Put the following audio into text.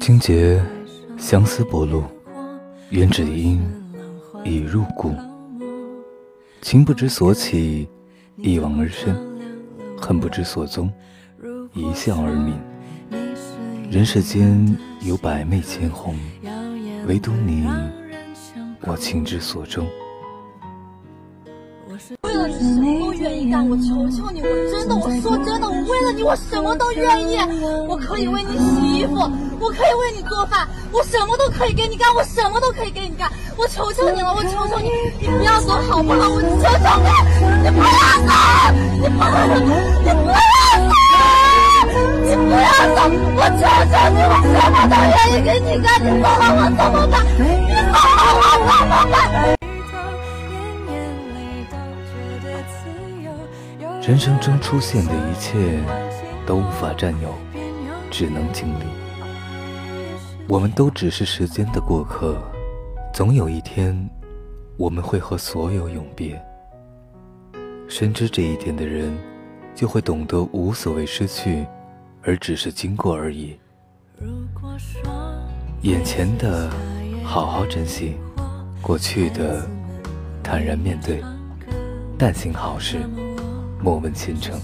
清节相思薄露，愿只因已入骨。情不知所起，一往而深；恨不知所踪，一笑而泯。人世间有百媚千红，唯独你，我情之所钟。为了你什么都愿意干，我求求你，我真的，我说真的，我为了你，我什么都愿意。我可以为你洗衣服，我可以为你做饭，我什么都可以给你干，我什么都可以给你干。我求求你了，我求求你，你不要走好不好？我求求你，你不要走，你不要走，你不要人生中出现的一切都无法占有，只能经历。我们都只是时间的过客，总有一天我们会和所有永别。深知这一点的人，就会懂得无所谓失去，而只是经过而已。眼前的好好珍惜，过去的坦然面对，但行好事。莫问前程。